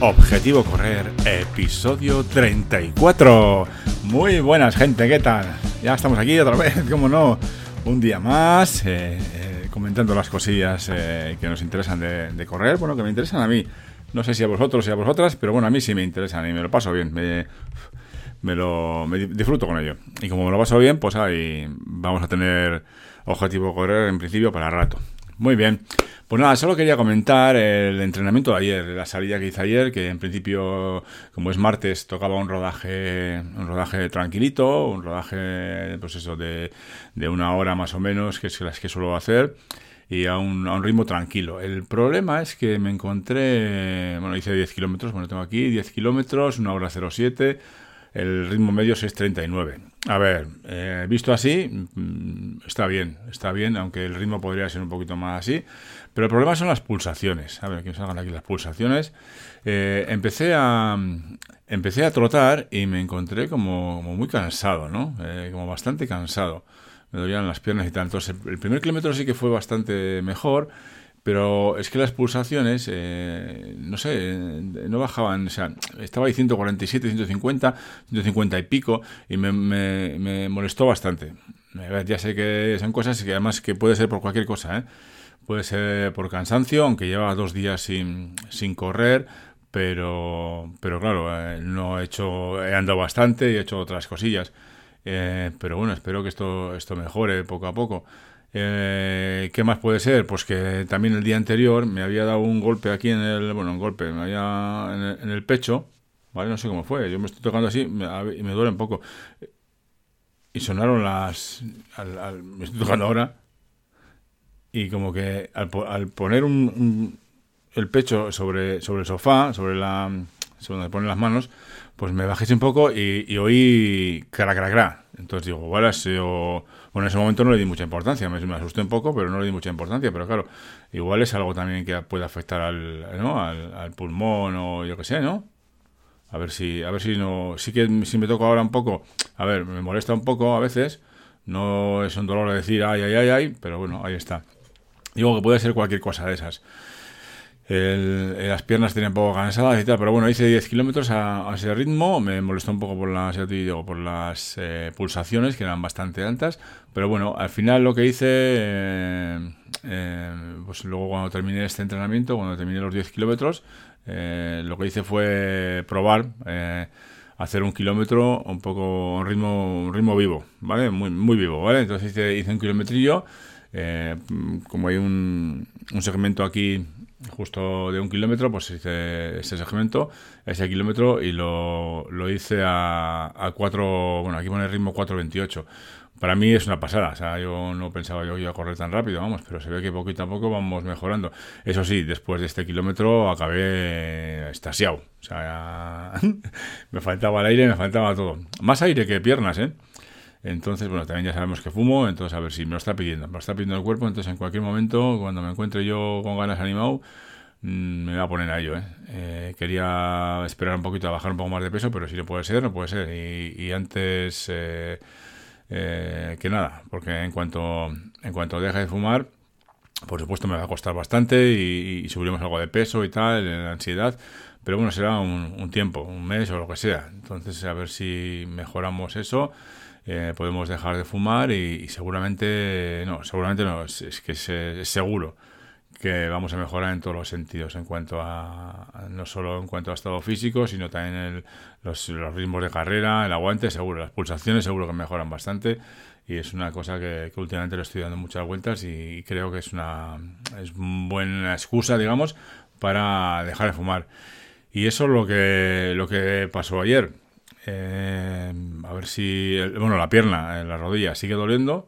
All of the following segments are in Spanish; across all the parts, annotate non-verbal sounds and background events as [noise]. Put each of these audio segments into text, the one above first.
Objetivo Correr, episodio 34. Muy buenas, gente, ¿qué tal? Ya estamos aquí otra vez, [laughs] como no, un día más, eh, eh, comentando las cosillas eh, que nos interesan de, correr, bueno, que me interesan a mí. No sé si a vosotros y a vosotras, pero bueno, a mí sí me interesan y me lo paso bien. Me, lo me disfruto con ello. Y como me lo paso bien, pues ahí vamos a tener objetivo correr en principio para rato. Muy bien. Pues nada, solo quería comentar el entrenamiento de ayer, la salida que hice ayer, que en principio, como es martes, tocaba un rodaje, un rodaje tranquilito, un rodaje, pues eso, de, de una hora más o menos, que es las que suelo hacer y a un, a un, ritmo tranquilo. El problema es que me encontré, bueno, hice 10 kilómetros, bueno, tengo aquí 10 kilómetros, una hora 07, el ritmo medio es 6.39. A ver, eh, visto así, mm, está bien, está bien, aunque el ritmo podría ser un poquito más así. Pero el problema son las pulsaciones. A ver, que salgan aquí las pulsaciones. Eh, empecé a empecé a trotar y me encontré como, muy cansado, ¿no? Eh, como bastante cansado. Me dolían las piernas y tal. Entonces, el primer kilómetro sí que fue bastante mejor pero es que las pulsaciones, eh, no sé, no bajaban, o sea, estaba ahí 147, 150, 150 y pico, y me, me, molestó bastante. Ya sé que son cosas que además que puede ser por cualquier cosa, ¿eh? Puede ser por cansancio, aunque lleva dos días sin, sin correr, pero, pero claro, eh, no he hecho, he andado bastante y he hecho otras cosillas. Eh, pero bueno, espero que esto, esto mejore poco a poco. Eh, ¿Qué más puede ser? Pues que también el día anterior me había dado un golpe aquí en el, bueno, un golpe, me había en el, pecho, ¿vale? No sé cómo fue, yo me estoy tocando así y me, duele un poco. Y sonaron las, me estoy tocando ahora, y como que al, poner un, el pecho sobre, sobre el sofá, sobre la, sobre donde ponen las manos, pues me bajé un poco y, oí cra, cra, cra. Entonces digo, igual ha sido... Bueno, en ese momento no le di mucha importancia, me, asusté un poco, pero no le di mucha importancia. Pero claro, igual es algo también que puede afectar al, ¿no? al, pulmón o yo qué sé, ¿no? A ver si, a ver si no... Sí que si me toco ahora un poco, a ver, me molesta un poco a veces. No es un dolor de decir, ay, ay, ay, ay, pero bueno, ahí está. Digo que puede ser cualquier cosa de esas. El, las piernas tenían un poco cansadas y tal, pero bueno, hice 10 kilómetros a, ese ritmo, me molestó un poco por las, por las eh, pulsaciones, que eran bastante altas, pero bueno, al final lo que hice, eh, eh, pues luego cuando terminé este entrenamiento, cuando terminé los 10 kilómetros, lo que hice fue probar hacer un kilómetro un poco un ritmo, un ritmo vivo, ¿vale? Muy, muy vivo, ¿vale? Entonces hice, hice un kilometrillo, como hay un, un segmento aquí justo de un kilómetro, pues hice ese segmento, ese kilómetro, y lo, lo hice a, a 4, bueno, aquí pone el ritmo 4.28. Para mí es una pasada, o sea, yo no pensaba yo que iba a correr tan rápido, vamos, pero se ve que poquito a poco vamos mejorando. Eso sí, después de este kilómetro acabé estasiado, o sea, [laughs] me faltaba el aire, me faltaba todo. Más aire que piernas, ¿eh? Entonces, bueno, también ya sabemos que fumo, entonces a ver si me lo está pidiendo, me lo está pidiendo el cuerpo, entonces en cualquier momento, cuando me encuentre yo con ganas animado, mm, me voy a poner a ello. ¿eh? ¿eh? quería esperar un poquito a bajar un poco más de peso, pero si no puede ser, no puede ser. Y, antes eh, eh, que nada, porque en cuanto, en cuanto deje de fumar, por supuesto me va a costar bastante y, subiremos algo de peso y tal, la ansiedad. Pero bueno, será un, un tiempo, un mes o lo que sea. Entonces, a ver si mejoramos eso. Eh, podemos dejar de fumar y, seguramente, no, seguramente no, es, que es, seguro que vamos a mejorar en todos los sentidos, en cuanto a, no solo en cuanto a estado físico, sino también el, los, ritmos de carrera, el aguante, seguro, las pulsaciones seguro que mejoran bastante y es una cosa que, últimamente lo estoy dando muchas vueltas y, creo que es una, es buena excusa, digamos, para dejar de fumar. Y eso es lo que, lo que pasó ayer eh, a ver si. Bueno, la pierna, eh, la rodilla sigue doliendo,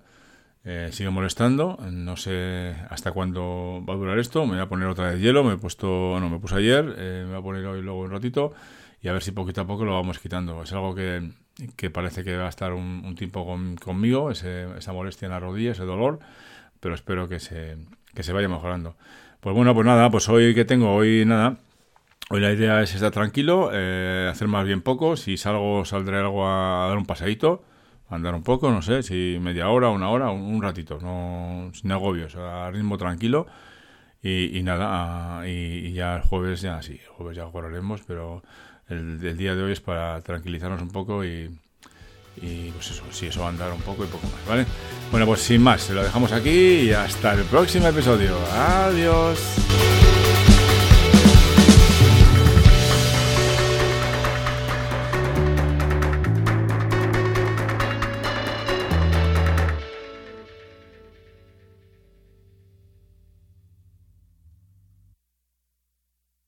eh, sigue molestando. No sé hasta cuándo va a durar esto. Me voy a poner otra vez hielo. Me he puesto. No, me puse ayer. me voy a poner hoy luego un ratito. Y a ver si poquito a poco lo vamos quitando. Es algo que, parece que va a estar un, tiempo conmigo, esa molestia en la rodilla, ese dolor. Pero espero que se, que se vaya mejorando. Pues bueno, pues nada, pues hoy que tengo, hoy nada Hoy la idea es estar tranquilo, eh, hacer más bien poco. Si salgo, saldré algo a dar un paseíto, andar un poco, no sé, si media hora, una hora, un, ratito, no, sin agobios, a ritmo tranquilo. Y, nada, y, ya el jueves ya sí, jueves ya correremos, pero el, día de hoy es para tranquilizarnos un poco y, y pues eso, sí, eso a andar un poco y poco más, ¿vale? Bueno, pues sin más, se lo dejamos aquí y hasta el próximo episodio. Adiós.